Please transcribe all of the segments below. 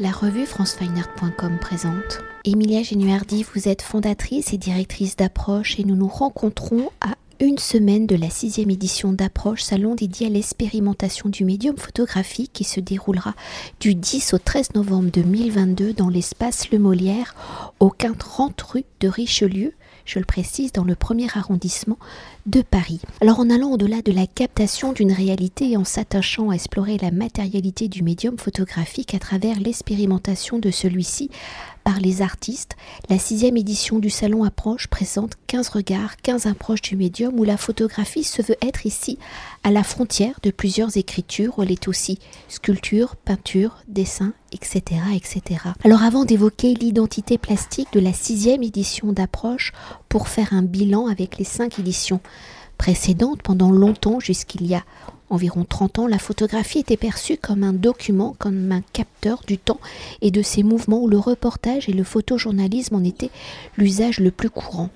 La revue francefineart.com présente. Emilia Genuardi, vous êtes fondatrice et directrice d'Approche et nous nous rencontrons à une semaine de la sixième édition d'Approche, salon dédié à l'expérimentation du médium photographique qui se déroulera du 10 au 13 novembre 2022 dans l'espace Le Molière au 30 rue de Richelieu je le précise, dans le premier arrondissement de Paris. Alors en allant au-delà de la captation d'une réalité et en s'attachant à explorer la matérialité du médium photographique à travers l'expérimentation de celui-ci par les artistes, la sixième édition du Salon Approche présente 15 regards, 15 approches du médium où la photographie se veut être ici à la frontière de plusieurs écritures elle est aussi sculpture, peinture, dessin, etc. etc. Alors avant d'évoquer l'identité plastique de la sixième édition d'Approche pour faire un bilan avec les cinq éditions précédentes pendant longtemps jusqu'il y a environ 30 ans, la photographie était perçue comme un document, comme un capteur du temps et de ses mouvements où le reportage et le photojournalisme en étaient l'usage le plus courant.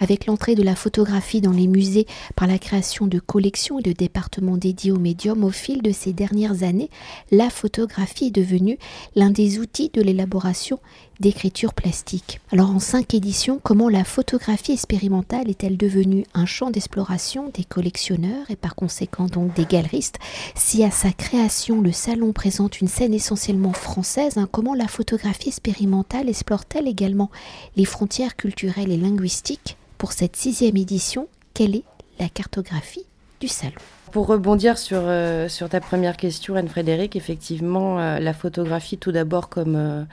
Avec l'entrée de la photographie dans les musées par la création de collections et de départements dédiés au médium, au fil de ces dernières années, la photographie est devenue l'un des outils de l'élaboration d'écriture plastique. Alors en cinq éditions, comment la photographie expérimentale est-elle devenue un champ d'exploration des collectionneurs et par conséquent donc des galeristes? Si à sa création le salon présente une scène essentiellement française, hein, comment la photographie expérimentale explore-t-elle également les frontières culturelles et linguistiques? Pour cette sixième édition, quelle est la cartographie du salon? Pour rebondir sur, euh, sur ta première question, Anne-Frédéric, effectivement, euh, la photographie, tout d'abord comme, euh,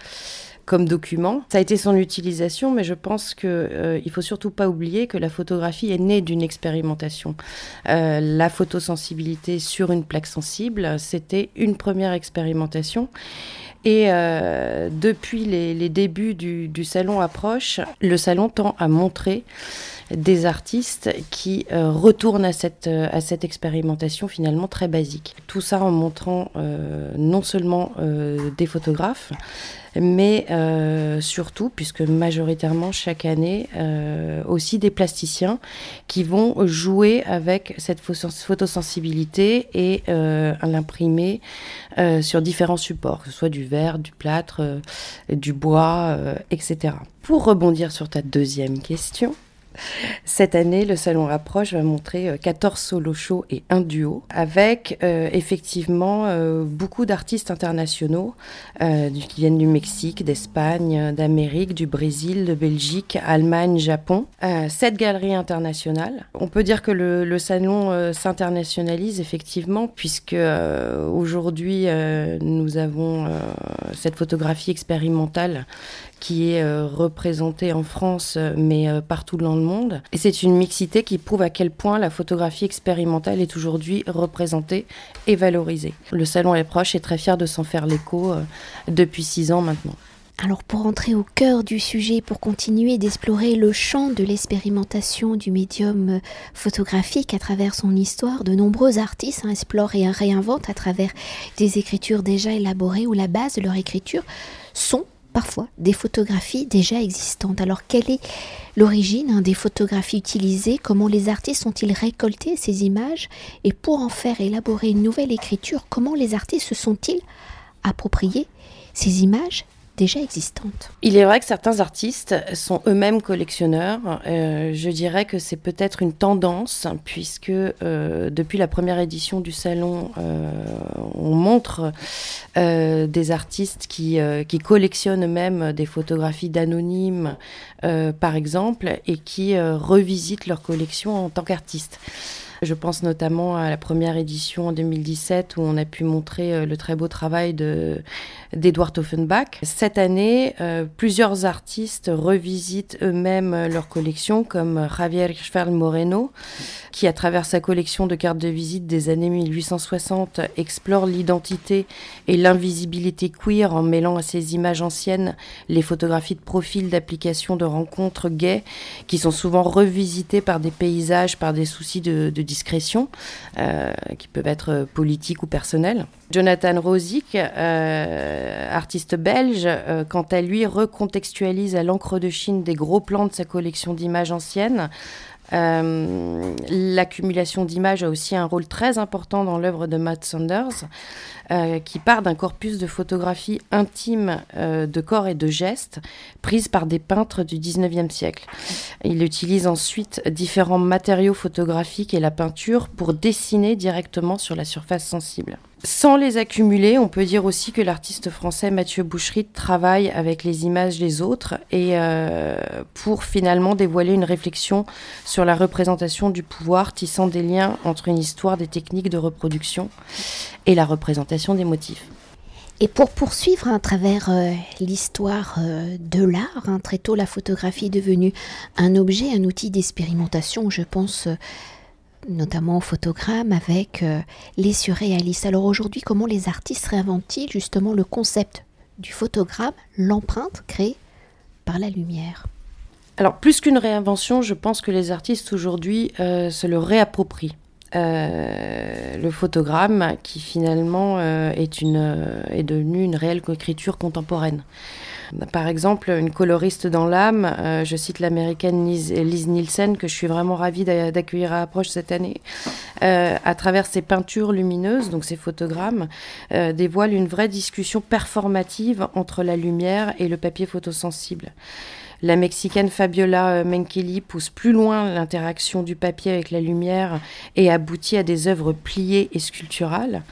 comme document. Ça a été son utilisation, mais je pense qu'il euh, il faut surtout pas oublier que la photographie est née d'une expérimentation. Euh, la photosensibilité sur une plaque sensible, c'était une première expérimentation. Et euh, depuis les, débuts du, du, salon Approche, le salon tend à montrer des artistes qui euh, retournent à cette, euh, à cette expérimentation finalement très basique. Tout ça en montrant euh, non seulement des photographes, mais surtout, puisque majoritairement chaque année, aussi des plasticiens qui vont jouer avec cette photosensibilité et l'imprimer sur différents supports, que ce soit du verre, du plâtre, du bois, etc. Pour rebondir sur ta deuxième question, cette année, le Salon Rapproche va montrer 14 euh, solo shows et un duo, avec euh, effectivement euh, beaucoup d'artistes internationaux qui viennent du Mexique, d'Espagne, d'Amérique, du Brésil, de Belgique, Allemagne, Japon. Sept galeries internationales. On peut dire que le salon s'internationalise effectivement, puisque aujourd'hui, nous avons cette photographie expérimentale qui est euh, représentée en France, euh, mais euh, partout dans le monde. Et c'est une mixité qui prouve à quel point la photographie expérimentale est aujourd'hui représentée et valorisée. Le Salon est proche et très fier de s'en faire l'écho depuis six ans maintenant. Alors pour entrer au cœur du sujet, pour continuer d'explorer le champ de l'expérimentation du médium photographique à travers son histoire, de nombreux artistes explorent et réinventent à travers des écritures déjà élaborées où la base de leur écriture sont parfois des photographies déjà existantes. Alors quelle est l'origine hein, des photographies utilisées? Comment les artistes ont-ils récolté ces images? Et pour en faire élaborer une nouvelle écriture, comment les artistes se sont-ils appropriés ces images? Déjà. Il est vrai que certains artistes sont eux-mêmes collectionneurs. Euh, je dirais que c'est peut-être une tendance, puisque euh, depuis la première édition du salon, euh, on montre des artistes qui, qui collectionnent eux-mêmes des photographies d'anonymes, par exemple, et qui revisitent leur collection en tant qu'artistes. Je pense notamment à la première édition en 2017 où on a pu montrer euh, le très beau travail de d'Edward Offenbach. Cette année, euh, plusieurs artistes revisitent eux-mêmes leur collection, comme Javier Hirschfeld Moreno, qui, à travers sa collection de cartes de visite des années 1860, explore l'identité et l'invisibilité queer en mêlant à ses images anciennes les photographies de profil d'applications de rencontres gays, qui sont souvent revisitées par des paysages, par des soucis de, de discrétion, euh, qui peuvent être politiques ou personnels. Jonathan Rosic, euh, artiste belge, euh, quant à lui, recontextualise à l'encre de Chine des gros plans de sa collection d'images anciennes Euh, l'accumulation d'images a aussi un rôle très important dans l'œuvre de Matt Saunders, euh, qui part d'un corpus de photographies intimes euh, de corps et de gestes prises par des peintres du 19e siècle. Il utilise ensuite différents matériaux photographiques et la peinture pour dessiner directement sur la surface sensible. Sans les accumuler, on peut dire aussi que l'artiste français Mathieu Boucherit travaille avec les images des autres et euh, pour finalement dévoiler une réflexion sur la représentation du pouvoir, tissant des liens entre une histoire des techniques de reproduction et la représentation des motifs. Et pour poursuivre à travers euh, l'histoire euh, de l'art, hein, très tôt la photographie est devenue un objet, un outil d'expérimentation, je pense notamment au photogramme avec euh, les surréalistes. Alors aujourd'hui, comment les artistes réinventent-ils justement le concept du photogramme, l'empreinte créée par la lumière? Alors plus qu'une réinvention, je pense que les artistes aujourd'hui euh, se le réapproprient. Euh, le photogramme qui finalement est, une, est devenu une réelle écriture contemporaine. Par exemple, une coloriste dans l'âme, euh, je cite l'américaine Liz, Nielsen, que je suis vraiment ravie d'accueillir à Approche cette année, euh, à travers ses peintures lumineuses, donc ses photogrammes, euh, dévoile une vraie discussion performative entre la lumière et le papier photosensible. La Mexicaine Fabiola Menkeli pousse plus loin l'interaction du papier avec la lumière et aboutit à des œuvres pliées et sculpturales.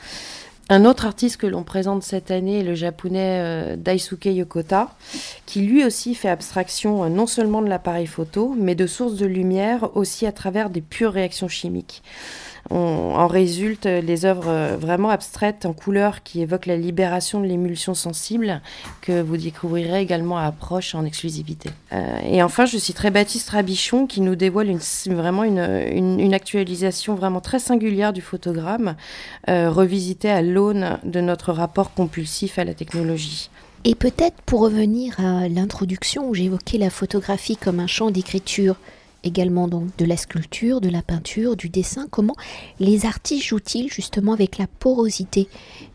Un autre artiste que l'on présente cette année est le japonais euh, Daisuke Yokota, qui lui aussi fait abstraction euh, non seulement de l'appareil photo, mais de sources de lumière aussi à travers des pures réactions chimiques en résulte les œuvres euh, vraiment abstraites en couleur qui évoquent la libération de l'émulsion sensible que vous découvrirez également à Approche en exclusivité. Euh, et enfin, je citerai Baptiste Rabichon qui nous dévoile une, vraiment une, actualisation vraiment très singulière du photogramme, euh, revisité à l'aune de notre rapport compulsif à la technologie. Et peut-être pour revenir à l'introduction où j'évoquais la photographie comme un champ d'écriture, également donc de la sculpture, de la peinture, du dessin. Comment les artistes jouent-ils justement avec la porosité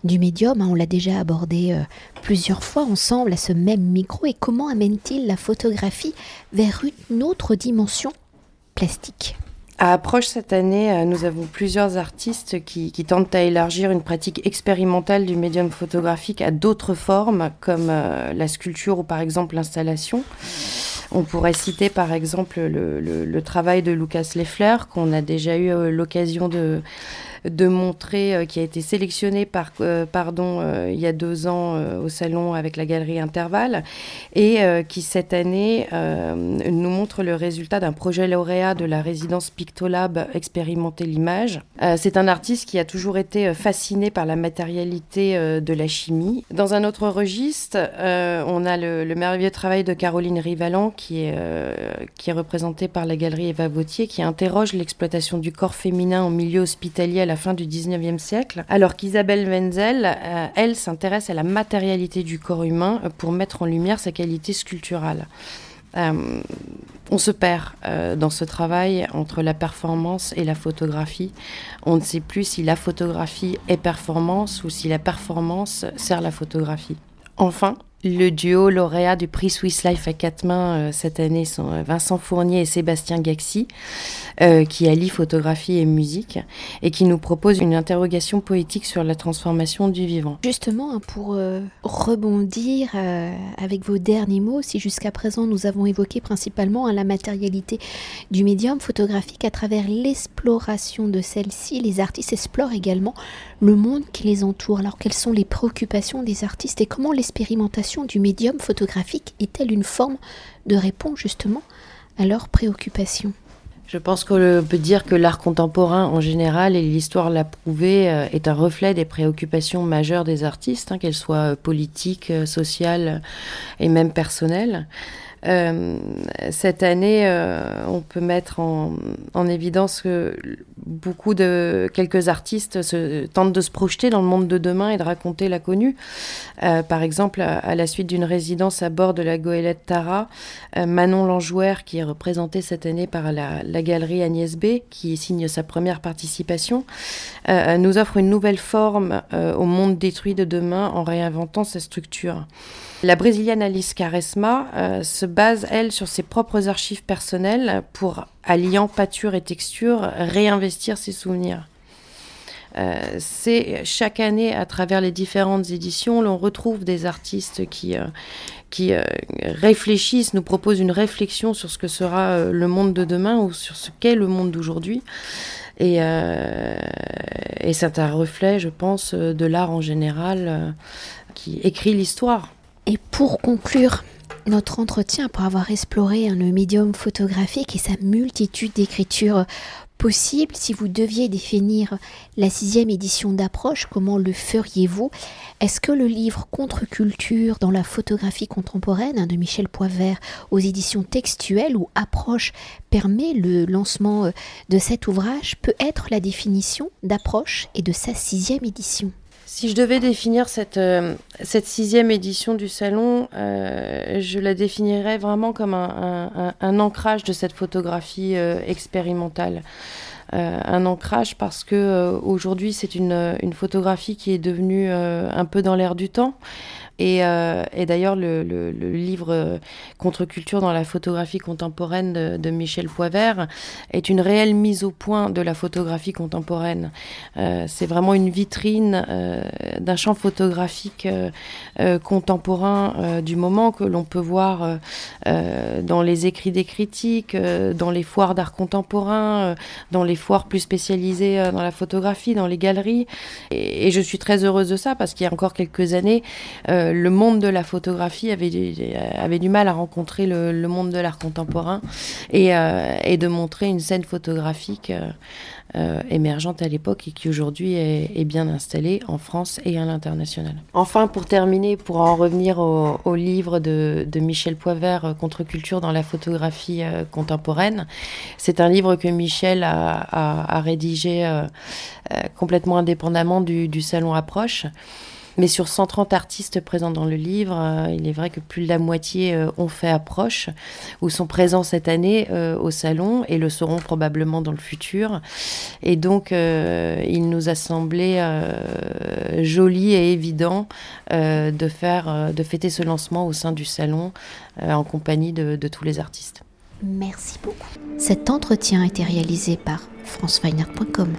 du médium? Hein, On l'a déjà abordé euh, plusieurs fois ensemble à ce même micro. Et comment amène-t-il la photographie vers une autre dimension plastique? À Approche cette année, euh, nous avons plusieurs artistes qui, tentent à élargir une pratique expérimentale du médium photographique à d'autres formes, comme euh, la sculpture ou par exemple l'installation. On pourrait citer par exemple le, travail de Lucas Leffler, qu'on a déjà eu euh, l'occasion de, de montrer, euh, qui a été sélectionné par, euh, pardon, euh, il y a deux ans au salon avec la galerie Intervalle, et qui cette année nous montre le résultat d'un projet lauréat de la résidence Pictolab Expérimenter l'image. C'est un artiste qui a toujours été fasciné par la matérialité de la chimie. Dans un autre registre, on a le, merveilleux travail de Caroline Rivalan, qui est, qui est représenté par la galerie Eva Vautier, qui interroge l'exploitation du corps féminin en milieu hospitalier à la fin du 19e siècle, alors qu'Isabelle Wenzel, euh, elle, s'intéresse à la matérialité du corps humain euh, pour mettre en lumière sa qualité sculpturale. Euh, on se perd dans ce travail entre la performance et la photographie. On ne sait plus si la photographie est performance ou si la performance sert la photographie. Enfin, le duo lauréat du prix Swiss Life à quatre mains euh, cette année sont euh, Vincent Fournier et Sébastien Gaxi, euh, qui allient photographie et musique et qui nous proposent une interrogation poétique sur la transformation du vivant. Justement, hein, pour rebondir avec vos derniers mots, si jusqu'à présent nous avons évoqué principalement hein, la matérialité du médium photographique à travers l'exploration de celle-ci, les artistes explorent également le monde qui les entoure. Alors quelles sont les préoccupations des artistes et comment l'expérimentation du médium photographique est-elle une forme de réponse justement à leurs préoccupations? Je pense qu'on peut dire que l'art contemporain en général, et l'histoire l'a prouvé, euh, est un reflet des préoccupations majeures des artistes, hein, qu'elles soient politiques, euh, sociales et même personnelles. Euh, cette année, euh, on peut mettre en, évidence que beaucoup de quelques artistes tentent de se projeter dans le monde de demain et de raconter l'inconnu. Euh, par exemple, à, la suite d'une résidence à bord de la goélette Tara, Manon Lanjouer, qui est représentée cette année par la, la, galerie Agnès B, qui signe sa première participation, nous offre une nouvelle forme au monde détruit de demain en réinventant sa structure. La brésilienne Alice Caresma se base, elle, sur ses propres archives personnelles pour, alliant pâture et texture, réinvestir ses souvenirs. Euh, c'est chaque année, à travers les différentes éditions, l'on retrouve des artistes qui, euh, qui euh, réfléchissent, nous proposent une réflexion sur ce que sera le monde de demain ou sur ce qu'est le monde d'aujourd'hui. Et, et c'est un reflet, je pense, de l'art en général qui écrit l'histoire. Et pour conclure, notre entretien, pour avoir exploré le médium photographique et sa multitude d'écritures possible, si vous deviez définir la sixième édition d'approche, comment le feriez-vous? Est-ce que le livre Contre-culture dans la photographie contemporaine hein, de Michel Poivert aux éditions textuelles ou approche permet le lancement euh, de cet ouvrage peut être la définition d'approche et de sa sixième édition? Si je devais définir cette, euh, sixième édition du salon, euh, je la définirais vraiment comme un, ancrage de cette photographie euh, expérimentale. un ancrage parce que aujourd'hui c'est une, photographie qui est devenue un peu dans l'air du temps. Euh, et, d'ailleurs, le, livre euh, Contre-culture dans la photographie contemporaine de, Michel Poivert est une réelle mise au point de la photographie contemporaine. Euh, c'est vraiment une vitrine d'un champ photographique contemporain du moment que l'on peut voir dans les écrits des critiques, dans les foires d'art contemporain, dans les foires plus spécialisées dans la photographie, dans les galeries. Et, et je suis très heureuse de ça parce qu'il y a encore quelques années, le monde de la photographie avait, avait du mal à rencontrer le, monde de l'art contemporain et, euh, et, de montrer une scène photographique euh, euh, émergente à l'époque et qui aujourd'hui est, bien installée en France et à l'international. Enfin, pour terminer, pour en revenir au, livre de, Michel Poivert, Contre-culture dans la photographie contemporaine, c'est un livre que Michel a, rédigé complètement indépendamment du, du salon Approche. Mais sur 130 artistes présents dans le livre, euh, il est vrai que plus de la moitié euh, ont fait approche ou sont présents cette année euh, au salon et le seront probablement dans le futur. Et donc, il nous a semblé joli et évident de faire, de fêter ce lancement au sein du salon en compagnie de, tous les artistes. Merci beaucoup. Cet entretien a été réalisé par franceweiner.com.